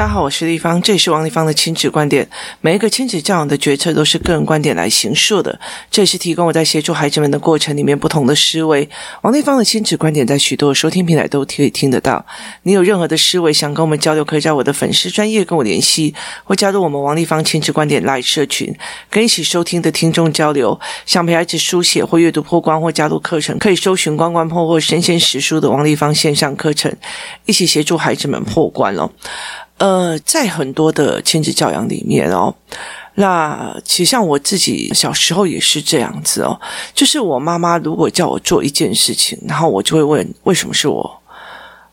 大家好，我是丽芳，这里是王立芳的亲子观点。每一个亲子教养的决策都是个人观点。来形塑的，这也是提供我在协助孩子们的过程里面不同的思维。王立芳的亲子观点在许多收听平台都可以听得到。你有任何的思维想跟我们交流，可以在我的粉丝专业跟我联系，或加入我们王立芳亲子观点来社群，跟一起收听的听众交流。想陪孩子书写或阅读破关或加入课程，可以搜寻关关破或身先实书的王立芳线上课程，一起协助孩子们破关哦。呃，在很多的亲子教养里面哦，那其实像我自己小时候也是这样子哦，就是我妈妈如果叫我做一件事情，然后我就会问为什么是我，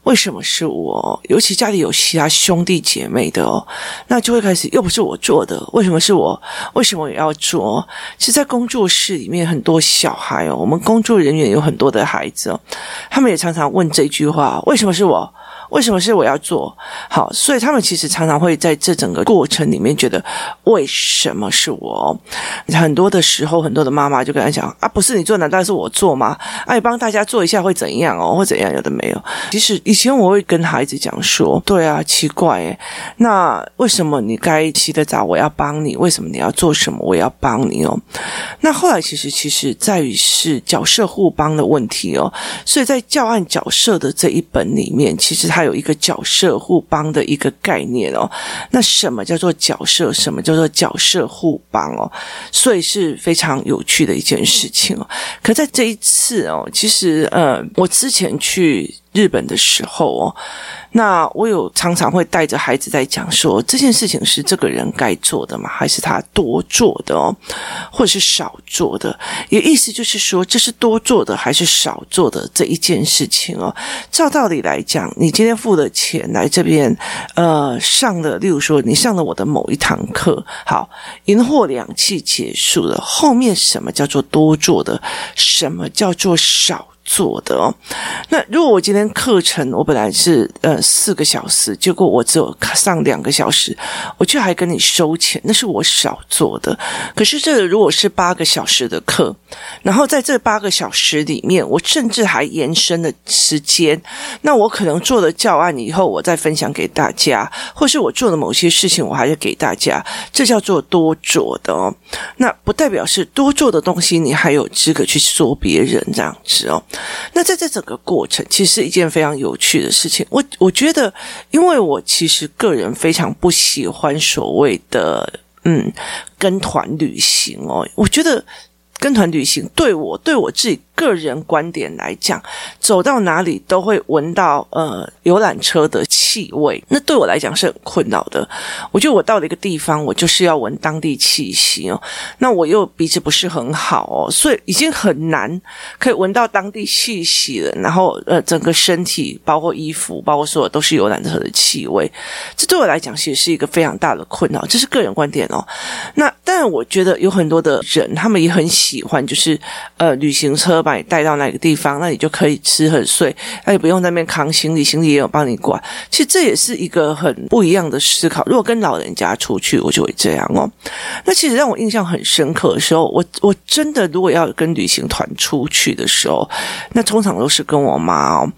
为什么是我？尤其家里有其他兄弟姐妹的哦，那就会开始又不是我做的，为什么是我？为什么也要做？其实，在工作室里面，很多小孩哦，我们工作人员有很多的孩子哦，他们也常常问这句话：为什么是我？为什么是我要做好？所以他们其实常常会在这整个过程里面觉得，为什么是我？很多的时候，很多的妈妈就跟他讲啊，不是你做，难道是我做吗？哎、帮大家做一下会怎样哦？或怎样？有的没有。其实以前我会跟孩子讲说，对啊，奇怪诶，那为什么你该洗的澡我要帮你？为什么你要做什么我要帮你哦？那后来其实其实在于是角色互帮的问题哦。所以在教案角色的这一本里面，其实他。它有一个角色互帮的一个概念哦，那什么叫做角色？什么叫做角色互帮哦？所以是非常有趣的一件事情哦。可在这一次哦，其实呃，我之前去日本的时候哦。那我有常常会带着孩子在讲说，这件事情是这个人该做的吗？还是他多做的哦，或者是少做的？也意思就是说，这是多做的还是少做的这一件事情哦。照道理来讲，你今天付了钱来这边，呃，上了，例如说你上了我的某一堂课，好，银货两訖结束了，后面什么叫做多做的？什么叫做少？做的哦，那如果我今天课程我本来是呃四个小时，结果我只有上两个小时，我却还跟你收钱，那是我少做的。可是这如果是八个小时的课，然后在这八个小时里面，我甚至还延伸了时间，那我可能做了教案以后，我再分享给大家，或是我做了某些事情，我还是给大家，这叫做多做的哦。那不代表是多做的东西，你还有资格去说别人这样子哦。那在这整个过程，其实是一件非常有趣的事情。我我觉得，因为我其实个人非常不喜欢所谓的嗯跟团旅行哦，我觉得。跟团旅行对我对我自己个人观点来讲，走到哪里都会闻到呃游览车的气味，那对我来讲是很困扰的。我觉得我到了一个地方，我就是要闻当地气息哦。那我又鼻子不是很好哦，所以已经很难可以闻到当地气息了。然后呃，整个身体包括衣服，包括所有都是游览车的气味，这对我来讲其实是一个非常大的困扰。这是个人观点哦。那我觉得有很多的人，他们也很喜。欢就是呃，旅行车把你带到哪个地方，那你就可以吃很睡，那也不用在那边扛行李，行李也有帮你管。其实这也是一个很不一样的思考。如果跟老人家出去，我就会这样哦。那其实让我印象很深刻的时候，我我真的如果要跟旅行团出去的时候，那通常都是跟我妈哦。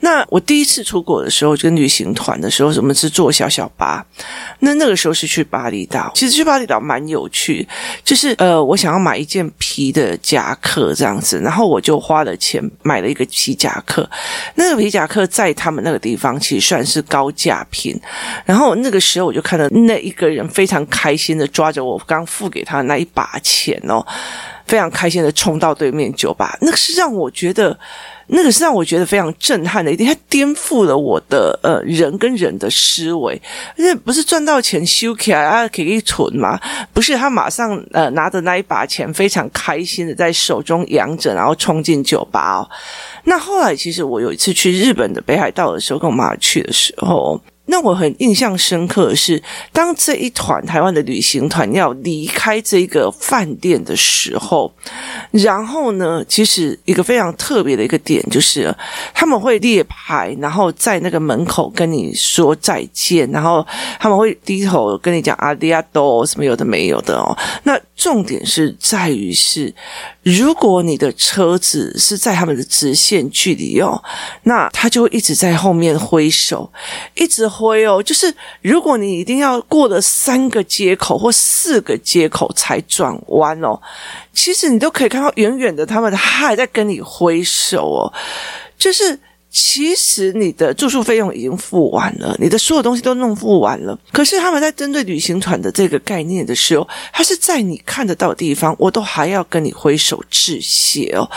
那我第一次出国的时候，跟旅行团的时候，我们是坐小小巴。那那个时候是去巴厘岛，其实去巴厘岛蛮有趣，就是呃，我想要买一件皮。的夹克这样子，然后我就花了钱买了一个皮夹克。那个皮夹克在他们那个地方其实算是高价品。然后那个时候我就看到那一个人非常开心的抓着我刚付给他那一把钱哦，非常开心的冲到对面酒吧。那个是让我觉得。那个是让我觉得非常震撼的一点，它颠覆了我的呃人跟人的思维。因为不是赚到钱收起来啊，可以存吗？不是，他马上呃拿着那一把钱，非常开心的在手中扬着，然后冲进酒吧哦。那后来其实我有一次去日本的北海道的时候，跟我妈去的时候。那我很印象深刻的是，当这一团台湾的旅行团要离开这个饭店的时候，然后呢，其实一个非常特别的一个点就是，他们会列牌，然后在那个门口跟你说再见，然后他们会低头跟你讲阿迪亚多什么有的没有的哦。那重点是在于是。如果你的车子是在他们的直线距离哦，那他就会一直在后面挥手，一直挥哦。就是如果你一定要过了三个街口或四个街口才转弯哦，其实你都可以看到远远的他们还在跟你挥手哦，就是。其实你的住宿费用已经付完了，你的所有东西都弄付完了。可是他们在针对旅行团的这个概念的时候，他是在你看得到的地方，我都还要跟你挥手致谢哦。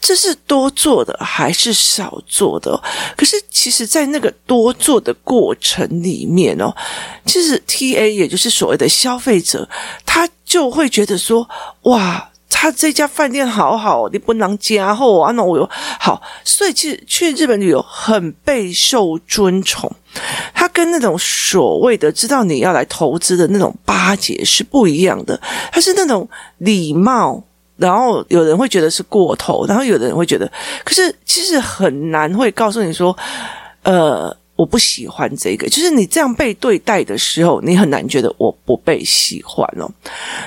这是多做的还是少做的？可是其实，在那个多做的过程里面哦，其实 TA 也就是所谓的消费者，他就会觉得说，哇。他这家饭店好好，你不能加厚啊！那我有好，所以其实去日本旅游很备受尊崇。他跟那种所谓的知道你要来投资的那种巴结是不一样的。他是那种礼貌，然后有人会觉得是过头，然后有的人会觉得，可是其实很难会告诉你说，呃。我不喜欢这个，就是你这样被对待的时候，你很难觉得我不被喜欢哦。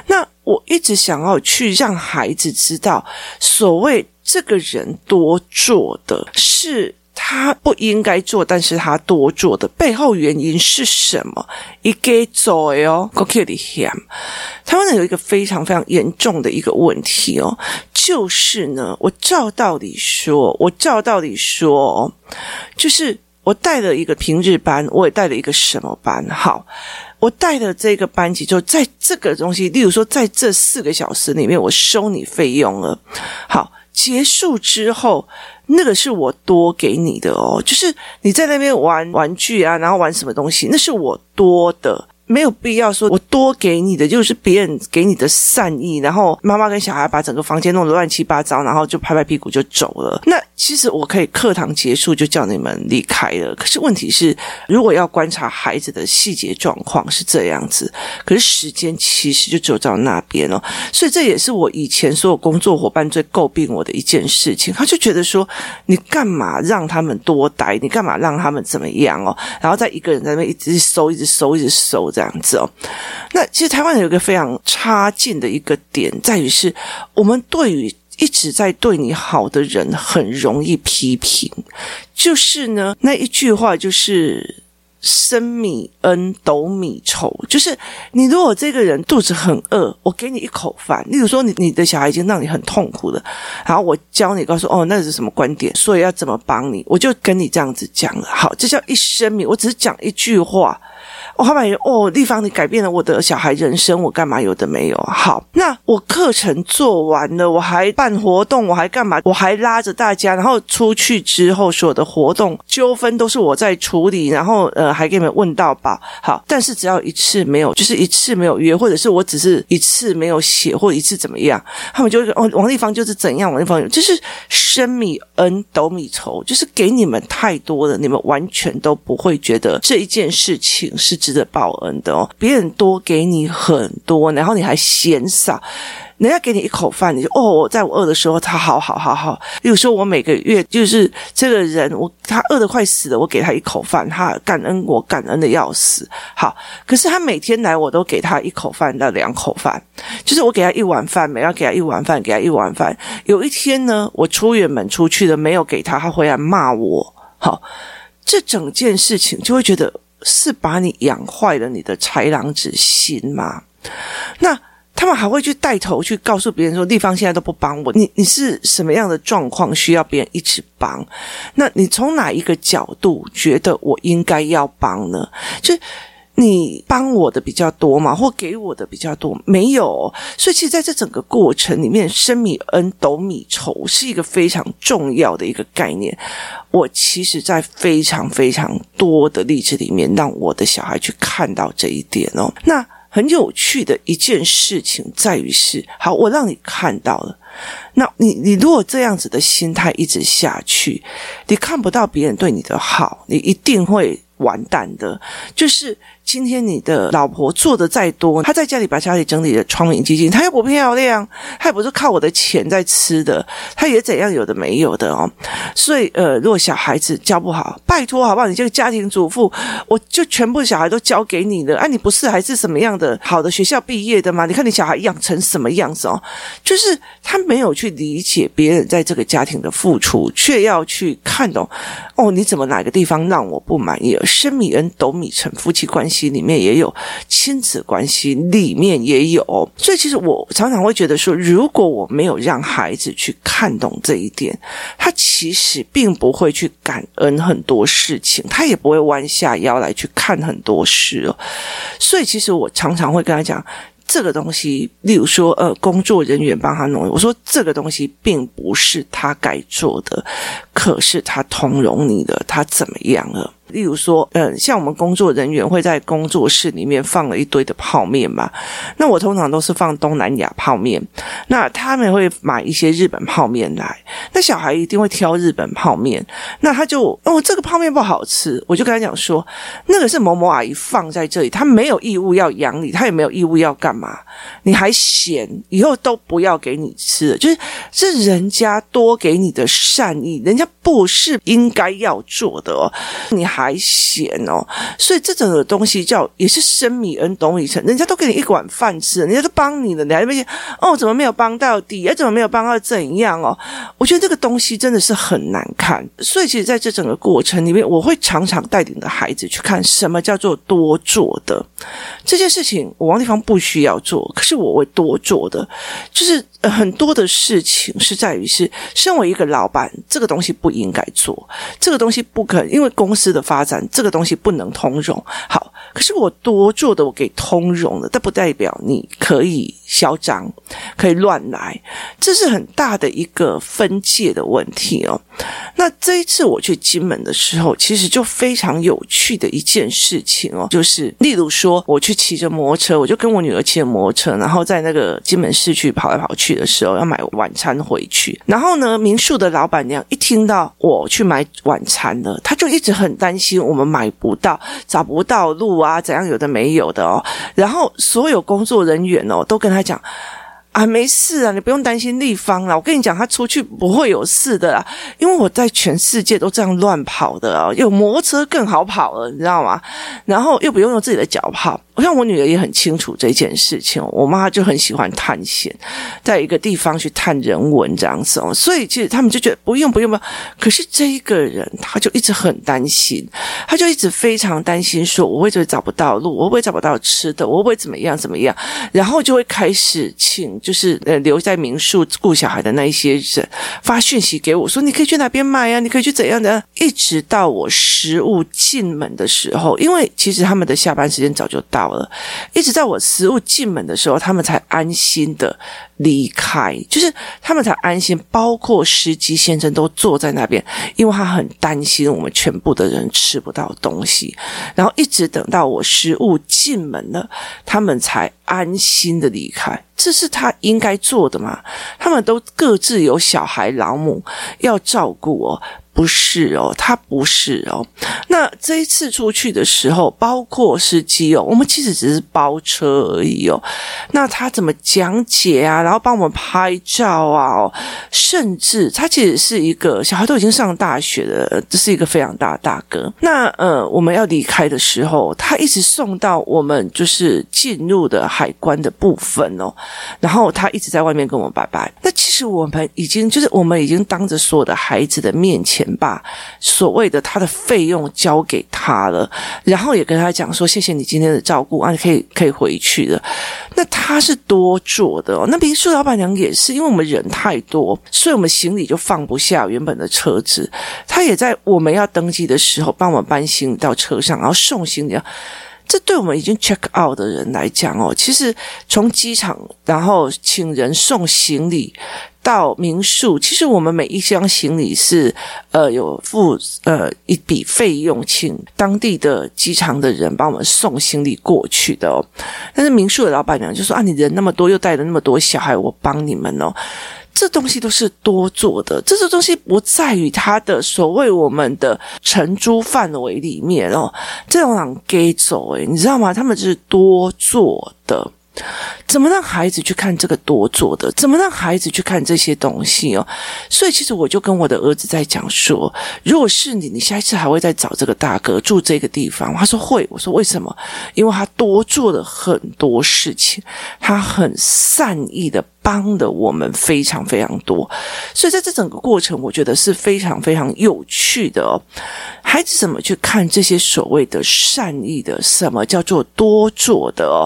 那我一直想要去让孩子知道，所谓这个人多做的是他不应该做，但是他多做的背后原因是什么？一个做哦，我给你讲，台湾人有一个非常非常严重的一个问题哦，就是呢，我照道理说，我照道理说，就是。我带了一个平日班，我也带了一个什么班？好，我带的这个班级就在这个东西，例如说，在这四个小时里面，我收你费用了。好，结束之后，那个是我多给你的哦，就是你在那边玩玩具啊，然后玩什么东西，那是我多的。没有必要说，我多给你的就是别人给你的善意，然后妈妈跟小孩把整个房间弄得乱七八糟，然后就拍拍屁股就走了。那其实我可以课堂结束就叫你们离开了。可是问题是，如果要观察孩子的细节状况是这样子，可是时间其实就只有到那边了。所以这也是我以前所有工作伙伴最诟病我的一件事情。他就觉得说，你干嘛让他们多待？你干嘛让他们怎么样哦？然后再一个人在那边一直收，一直收，一直收。这样子哦，那其实台湾有一个非常差劲的一个点，在于是我们对于一直在对你好的人很容易批评，就是呢那一句话就是“升米恩，斗米仇”，就是你如果这个人肚子很饿，我给你一口饭，例如说你你的小孩已经让你很痛苦了，然后我教你告诉哦那是什么观点，所以要怎么帮你，我就跟你这样子讲了。好，这叫一升米，我只是讲一句话。我后来哦，丽芳，你改变了我的小孩人生，我干嘛有的没有？好，那我课程做完了，我还办活动，我还干嘛？我还拉着大家，然后出去之后，所有的活动纠纷都是我在处理，然后呃，还给你们问到吧。好，但是只要一次没有，就是一次没有约，或者是我只是一次没有写，或一次怎么样，他们就会哦，王丽芳就是怎样，王丽芳就是升米恩，斗米仇，就是给你们太多了，你们完全都不会觉得这一件事情是。值得报恩的哦，别人多给你很多，然后你还嫌少，人家给你一口饭，你就哦，在我饿的时候，他好好好好。比如说我每个月就是这个人，我他饿得快死了，我给他一口饭，他感恩我，感恩的要死。好，可是他每天来，我都给他一口饭到两口饭，就是我给他一碗饭，每要给他一碗饭，给他一碗饭。有一天呢，我出远门出去了，没有给他，他回来骂我。好，这整件事情就会觉得。是把你养坏了你的豺狼之心吗？那他们还会去带头去告诉别人说，地方现在都不帮我，你你是什么样的状况需要别人一直帮？那你从哪一个角度觉得我应该要帮呢？就。你帮我的比较多吗？或给我的比较多？没有，所以其实在这整个过程里面，升米恩，斗米仇是一个非常重要的一个概念。我其实，在非常非常多的例子里面，让我的小孩去看到这一点哦。那很有趣的一件事情在于是，好，我让你看到了。那你你如果这样子的心态一直下去，你看不到别人对你的好，你一定会完蛋的。就是今天你的老婆做的再多，她在家里把家里整理的窗明几净，她又不漂亮，她也不是靠我的钱在吃的，她也怎样有的没有的哦。所以呃，如果小孩子教不好，拜托好不好？你这个家庭主妇，我就全部小孩都交给你了。哎、啊，你不是还是什么样的好的学校毕业的吗？你看你小孩养成什么样子哦？就是他没有去理解别人在这个家庭的付出，却要去看懂哦，你怎么哪个地方让我不满意？升米恩，斗米成，夫妻关系。里面也有亲子关系，里面也有，所以其实我常常会觉得说，如果我没有让孩子去看懂这一点，他其实并不会去感恩很多事情，他也不会弯下腰来去看很多事哦。所以其实我常常会跟他讲。这个东西，例如说，呃，工作人员帮他弄，我说这个东西并不是他该做的，可是他通融你的，他怎么样了？例如说，嗯，像我们工作人员会在工作室里面放了一堆的泡面嘛，那我通常都是放东南亚泡面，那他们会买一些日本泡面来，那小孩一定会挑日本泡面，那他就哦，这个泡面不好吃，我就跟他讲说，那个是某某阿姨放在这里，他没有义务要养你，他也没有义务要干嘛。你还嫌以后都不要给你吃了，就是是人家多给你的善意，人家不是应该要做的哦，你还嫌哦，所以这种的东西叫也是生米恩，懂米成，人家都给你一碗饭吃，人家都帮你了，你还没哦，怎么没有帮到底？哎，怎么没有帮到怎样哦？我觉得这个东西真的是很难看，所以其实在这整个过程里面，我会常常带领着孩子去看什么叫做多做的这件事情，我王丽芳不需要。做，可是我会多做的，就是很多的事情是在于是，身为一个老板，这个东西不应该做，这个东西不可，因为公司的发发展，这个东西不能通融。好。可是我多做的，我给通融了，但不代表你可以嚣张，可以乱来，这是很大的一个分界的问题哦。那这一次我去金门的时候，其实就非常有趣的一件事情哦，就是例如说，我去骑着摩托车，我就跟我女儿骑着摩托车，然后在那个金门市区跑来跑去的时候，要买晚餐回去。然后呢，民宿的老板娘一听到我去买晚餐了，她就一直很担心我们买不到，找不到路。啊，怎样有的没有的哦，然后所有工作人员哦都跟他讲啊，没事啊，你不用担心立方了。我跟你讲，他出去不会有事的啦，因为我在全世界都这样乱跑的啊，有摩托车更好跑了，你知道吗？然后又不用用自己的脚跑。我像我女儿也很清楚这件事情，我妈就很喜欢探险，在一个地方去探人文这样子哦，所以其实他们就觉得不用不用不用，可是这一个人他就一直很担心，他就一直非常担心说，我会不会找不到路，我会不会找不到吃的，我会不会怎么样怎么样，然后就会开始请就是呃留在民宿顾小孩的那一些人发讯息给我说，你可以去哪边买呀，你可以去怎样的，一直到我食物进门的时候，因为其实他们的下班时间早就到。好了，一直在我食物进门的时候，他们才安心的离开，就是他们才安心。包括司机先生都坐在那边，因为他很担心我们全部的人吃不到东西。然后一直等到我食物进门了，他们才安心的离开。这是他应该做的吗？他们都各自有小孩、老母要照顾哦。不是哦，他不是哦。那这一次出去的时候，包括司机哦，我们其实只是包车而已哦。那他怎么讲解啊？然后帮我们拍照啊？甚至他其实是一个小孩都已经上大学了，这是一个非常大的大哥。那呃，我们要离开的时候，他一直送到我们就是进入的海关的部分哦。然后他一直在外面跟我们拜拜。那其实我们已经就是我们已经当着所有的孩子的面前。把所谓的他的费用交给他了，然后也跟他讲说：“谢谢你今天的照顾啊，你可以可以回去了。”那他是多做的哦。那民宿老板娘也是，因为我们人太多，所以我们行李就放不下原本的车子。她也在我们要登机的时候帮我们搬行李到车上，然后送行李。这对我们已经 check out 的人来讲哦，其实从机场然后请人送行李。到民宿，其实我们每一箱行李是呃有付呃一笔费用，请当地的机场的人帮我们送行李过去的哦。但是民宿的老板娘就说啊，你人那么多，又带了那么多小孩，我帮你们哦。这东西都是多做的，这些东西不在于它的所谓我们的承租范围里面哦，这种人给走诶，你知道吗？他们就是多做的。怎么让孩子去看这个多做的？怎么让孩子去看这些东西哦？所以其实我就跟我的儿子在讲说，如果是你，你下一次还会再找这个大哥住这个地方？他说会。我说为什么？因为他多做了很多事情，他很善意的。帮的我们非常非常多，所以在这整个过程，我觉得是非常非常有趣的哦。孩子怎么去看这些所谓的善意的？什么叫做多做的哦？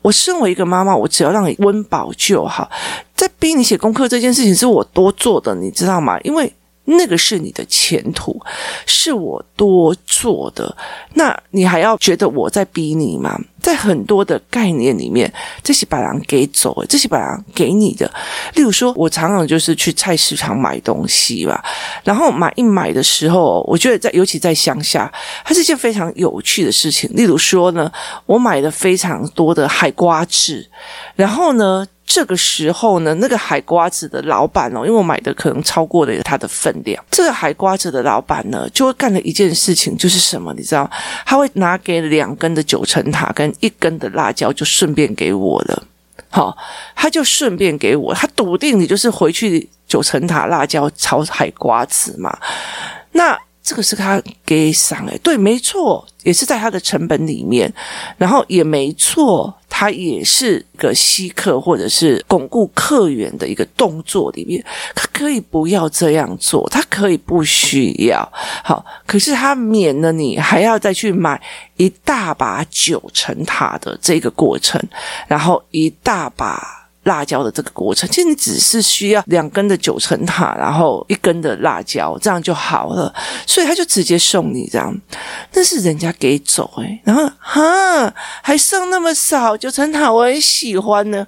我身为一个妈妈，我只要让你温饱就好。在逼你写功课这件事情，是我多做的，你知道吗？因为。那个是你的前途，是我多做的。那你还要觉得我在逼你吗？在很多的概念里面，这些把人给走，这些把人给你的。例如说，我常常就是去菜市场买东西吧，然后买一买的时候，我觉得在尤其在乡下，它是一件非常有趣的事情。例如说呢，我买了非常多的海瓜子，然后呢。这个时候呢，那个海瓜子的老板哦，因为我买的可能超过了它的分量，这个海瓜子的老板呢，就会干了一件事情，就是什么？你知道？他会拿给两根的九层塔跟一根的辣椒，就顺便给我了。好，他就顺便给我，他笃定你就是回去九层塔辣椒炒海瓜子嘛。那这个是他给上诶，对，没错，也是在他的成本里面，然后也没错。他也是个吸客或者是巩固客源的一个动作里面，他可以不要这样做，他可以不需要。好，可是他免了你还要再去买一大把九层塔的这个过程，然后一大把。辣椒的这个过程，其实你只是需要两根的九层塔，然后一根的辣椒，这样就好了。所以他就直接送你这样，但是人家给走诶，然后哈还剩那么少九层塔，我很喜欢呢，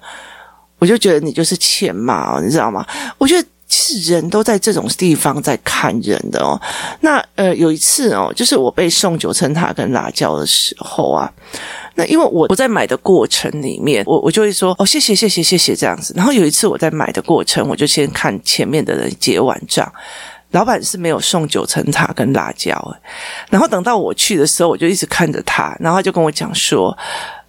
我就觉得你就是欠骂，你知道吗？我觉得其实人都在这种地方在看人的哦。那呃有一次哦，就是我被送九层塔跟辣椒的时候啊。那因为我我在买的过程里面，我我就会说哦谢谢谢谢谢谢这样子。然后有一次我在买的过程，我就先看前面的人结完账，老板是没有送九层塔跟辣椒。然后等到我去的时候，我就一直看着他，然后他就跟我讲说。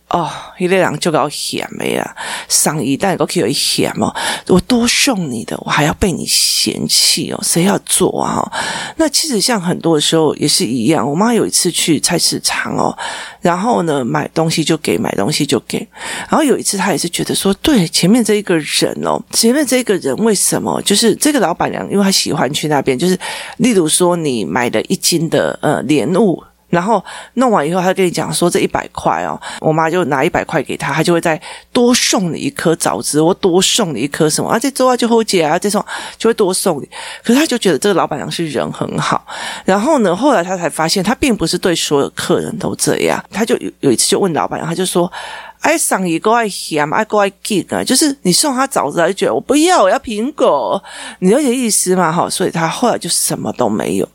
哦，一类人就搞嫌没啊，上一代都可以嫌哦。我多送你的，我还要被你嫌弃哦。谁要做啊？那其实像很多的时候也是一样。我妈有一次去菜市场哦，然后呢买东西就给，买东西就给。然后有一次她也是觉得说，对前面这一个人哦，前面这一个人为什么？就是这个老板娘，因为她喜欢去那边，就是例如说你买了一斤的呃莲雾。然后弄完以后，他跟你讲说这一百块哦，我妈就拿一百块给他，他就会再多送你一颗枣子，我多送你一颗什么啊，这周啊就后姐啊，这种就会多送你。可是他就觉得这个老板娘是人很好。然后呢，后来他才发现，他并不是对所有客人都这样。他就有有一次就问老板娘，他就说。爱上一个爱咸，爱个爱 g 啊，就是你送他枣子，他就觉得我不要，我要苹果，你了解意思吗？哈，所以他后来就什么都没有。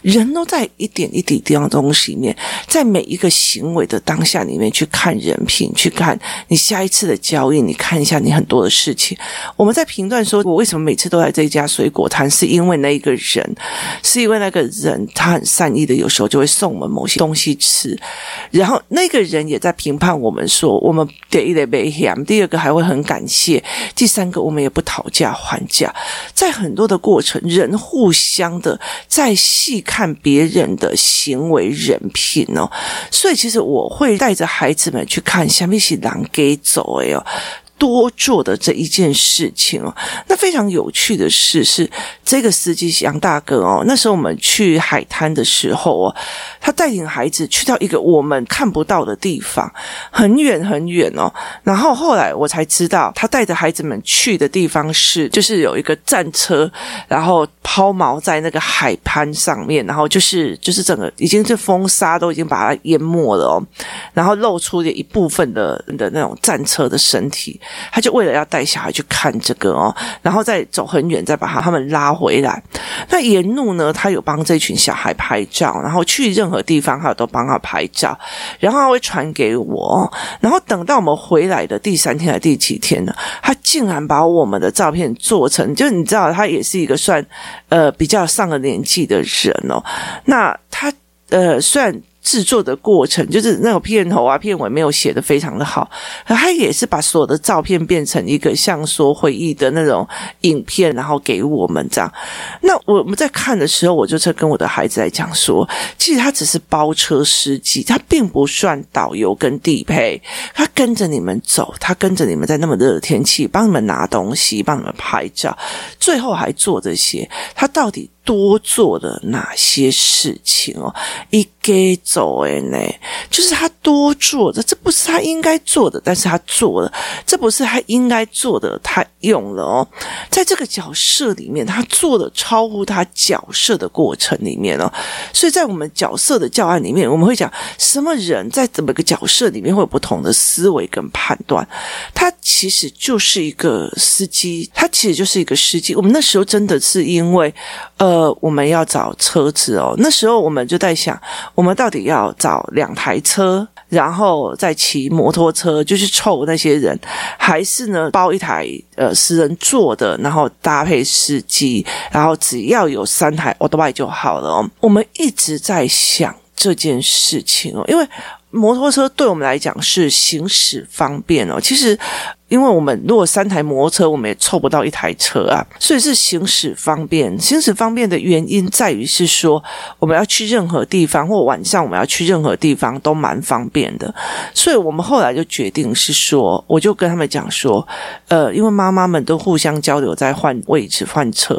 人都在一点一滴这样东西里面，在每一个行为的当下里面去看人品，去看你下一次的交易，你看一下你很多的事情。我们在评断说，我为什么每次都来这家水果摊，是因为那一个人，是因为那个人他很善意的，有时候就会送我们某些东西吃，然后那个人也在评判我们说我。我们得一点被嫌，第二个还会很感谢，第三个我们也不讨价还价。在很多的过程，人互相的在细看别人的行为人品哦，所以其实我会带着孩子们去看，下面是狼给走哎哟。多做的这一件事情哦，那非常有趣的是，是这个司机杨大哥哦，那时候我们去海滩的时候哦，他带领孩子去到一个我们看不到的地方，很远很远哦。然后后来我才知道，他带着孩子们去的地方是，就是有一个战车，然后抛锚在那个海滩上面，然后就是就是整个已经是风沙都已经把它淹没了哦，然后露出了一部分的的那种战车的身体。他就为了要带小孩去看这个哦，然后再走很远，再把他他们拉回来。那沿路呢，他有帮这群小孩拍照，然后去任何地方，他都帮他拍照，然后他会传给我。然后等到我们回来的第三天还第几天呢？他竟然把我们的照片做成，就你知道，他也是一个算呃比较上了年纪的人哦。那他呃虽然。制作的过程就是那个片头啊、片尾没有写得非常的好，他也是把所有的照片变成一个像说回忆的那种影片，然后给我们这样。那我们在看的时候，我就在跟我的孩子来讲说，其实他只是包车司机，他并不算导游跟地陪，他跟着你们走，他跟着你们在那么热的天气帮你们拿东西，帮你们拍照，最后还做这些，他到底多做了哪些事情哦？一给走诶呢，就是他多做的，这不是他应该做的，但是他做了；这不是他应该做的，他用了哦。在这个角色里面，他做的超乎他角色的过程里面哦。所以在我们角色的教案里面，我们会讲什么人在怎么个角色里面会有不同的思维跟判断。他其实就是一个司机，他其实就是一个司机。我们那时候真的是因为呃。呃，我们要找车子哦。那时候我们就在想，我们到底要找两台车，然后再骑摩托车就去凑那些人，还是呢包一台呃私人座的，然后搭配司机，然后只要有三台 Autobike 就好了哦。我们一直在想这件事情哦，因为摩托车对我们来讲是行驶方便哦。其实。因为我们如果三台摩车，我们也凑不到一台车啊，所以是行驶方便。行驶方便的原因在于是说，我们要去任何地方，或晚上我们要去任何地方都蛮方便的。所以我们后来就决定是说，我就跟他们讲说，呃，因为妈妈们都互相交流在换位置换车，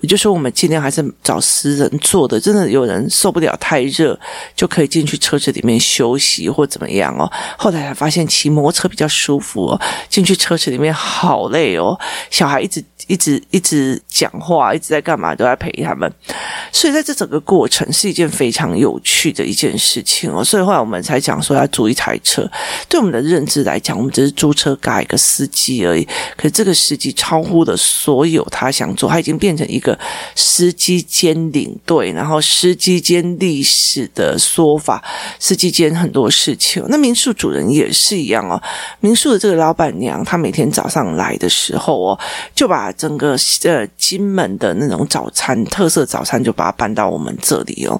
我就说我们尽量还是找私人坐的。真的有人受不了太热，就可以进去车子里面休息或怎么样哦。后来才发现骑摩车比较舒服哦，进去。车子里面好累哦，小孩一直一直一直讲话，一直在干嘛，都在陪他们。所以在这整个过程是一件非常有趣的一件事情哦。所以后来我们才讲说要租一台车。对我们的认知来讲，我们只是租车加一个司机而已。可是这个司机超乎了所有他想做，他已经变成一个司机兼领队，然后司机兼历史的说法，司机兼很多事情。那民宿主人也是一样哦，民宿的这个老板娘。他每天早上来的时候哦，就把整个呃金门的那种早餐特色早餐就把它搬到我们这里哦，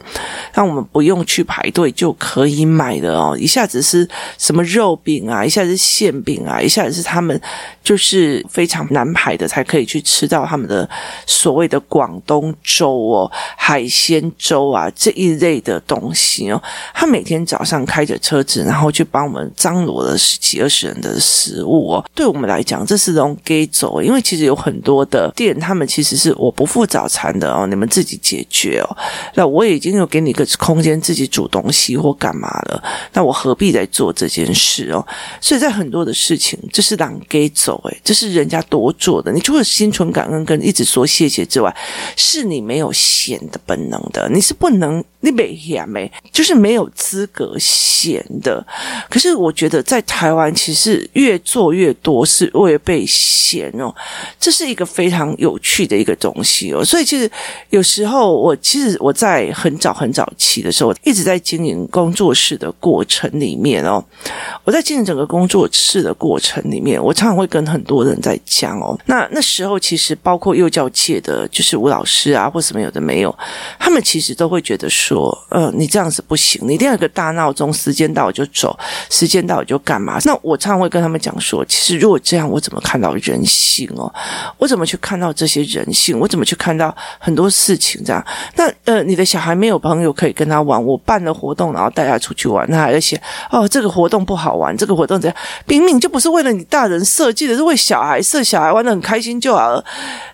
让我们不用去排队就可以买的哦。一下子是什么肉饼啊，一下子是馅饼啊，一下子是他们就是非常难排的才可以去吃到他们的所谓的广东粥哦，海鲜粥啊这一类的东西哦。他每天早上开着车子，然后去帮我们张罗了十几二十人的食物哦。对我们来讲，这是种给走，因为其实有很多的店，他们其实是我不付早餐的哦，你们自己解决哦。那我已经有给你一个空间自己煮东西或干嘛了，那我何必再做这件事哦？所以在很多的事情，这是让给走，诶，这是人家多做的。你除了心存感恩跟一直说谢谢之外，是你没有显的本能的，你是不能。你没嫌没，就是没有资格嫌的。可是我觉得在台湾，其实越做越多是会被嫌哦。这是一个非常有趣的一个东西哦。所以其实有时候我其实我在很早很早期的时候，一直在经营工作室的过程里面哦。我在经营整个工作室的过程里面，我常常会跟很多人在讲哦。那那时候其实包括幼教界的，就是吴老师啊，或什么有的没有，他们其实都会觉得说。说，呃，你这样子不行，你一定要有个大闹钟，时间到我就走，时间到我就干嘛？那我常常会跟他们讲说，其实如果这样，我怎么看到人性哦？我怎么去看到这些人性？我怎么去看到很多事情这样？那呃，你的小孩没有朋友可以跟他玩，我办了活动，然后带他出去玩，他还在写哦，这个活动不好玩，这个活动怎样？明明就不是为了你大人设计的，是为小孩设，小孩玩得很开心就好了，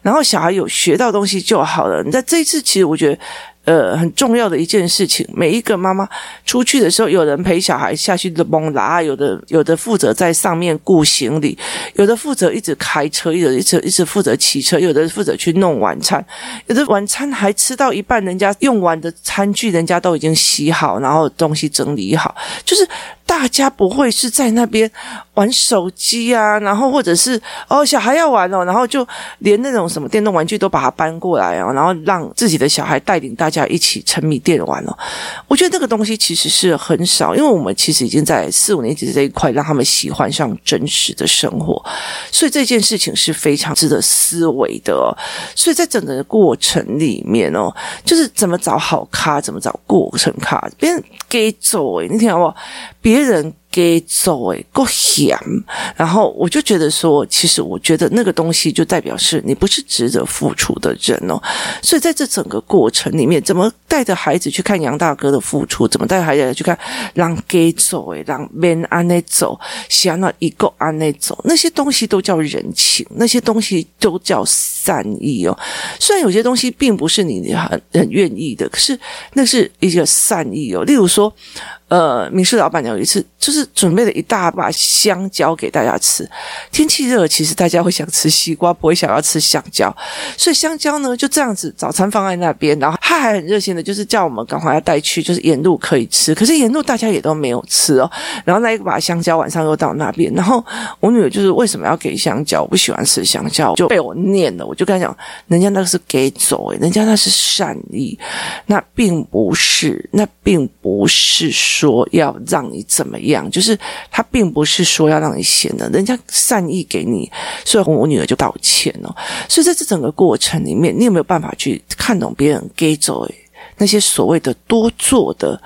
然后小孩有学到东西就好了。你在这一次，其实我觉得。呃，很重要的一件事情，每一个妈妈出去的时候，有人陪小孩下去的蒙拉，有的有的负责在上面顾行李，有的负责一直开车，有的一直一直负责骑车，有的负责去弄晚餐，有的晚餐还吃到一半，人家用完的餐具，人家都已经洗好，然后东西整理好，就是大家不会是在那边玩手机啊，然后或者是哦，小孩要玩哦，然后就连那种什么电动玩具都把它搬过来哦，然后让自己的小孩带领大家一起沉迷电玩哦。我觉得这个东西其实是很少，因为我们其实已经在四五年级这一块让他们喜欢上真实的生活，所以这件事情是非常值得思维的哦。所以在整个过程里面哦，就是怎么找好咖，怎么找过程咖，别人给走诶，你听好不好？别人。给走诶，够险。然后我就觉得说，其实我觉得那个东西就代表是你不是值得付出的人哦。所以在这整个过程里面，怎么带着孩子去看杨大哥的付出？怎么带孩子去看让给走诶，让别安内走，想要一个安内走，那些东西都叫人情，那些东西都叫善意哦。虽然有些东西并不是你很很愿意的，可是那是一个善意哦。例如说。呃，民视老板娘有一次就是准备了一大把香蕉给大家吃。天气热，其实大家会想吃西瓜，不会想要吃香蕉。所以香蕉呢就这样子，早餐放在那边，然后他还很热心的，就是叫我们赶快要带去，就是沿路可以吃。可是沿路大家也都没有吃哦。然后那一把香蕉晚上又到那边，然后我女儿就是为什么要给香蕉？我不喜欢吃香蕉，就被我念了。我就跟她讲，人家那个是给走诶，人家那是善意，那并不是，那并不是。说要让你怎么样，就是他并不是说要让你闲的，人家善意给你，所以我女儿就道歉了。所以在这整个过程里面，你有没有办法去看懂别人给走那些所谓的多做的，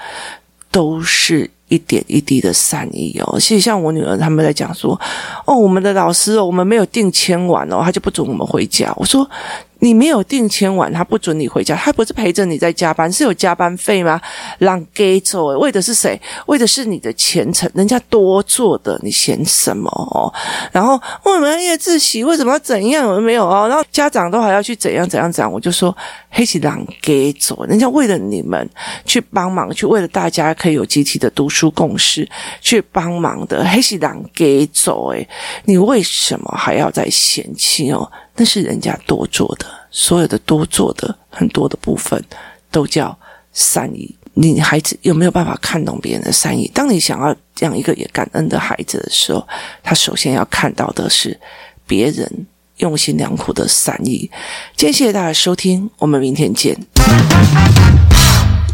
都是一点一滴的善意哦。其实像我女儿他们在讲说，哦，我们的老师哦，我们没有订签完哦，他就不准我们回家。我说。你没有定签完，他不准你回家，他不是陪着你在加班，是有加班费吗？让给走，为的是谁？为的是你的前程，人家多做的，你嫌什么哦？然后为什么要夜自习？为什么要怎样？有没有哦？然后家长都还要去怎样怎样怎样？我就说，黑起让给走，人家为了你们去帮忙，去为了大家可以有集体的读书共识去帮忙的，黑起让给走，诶，你为什么还要再嫌弃哦？那是人家多做的，所有的多做的很多的部分都叫善意。你孩子有没有办法看懂别人的善意？当你想要养一个也感恩的孩子的时候，他首先要看到的是别人用心良苦的善意。今天谢谢大家收听，我们明天见。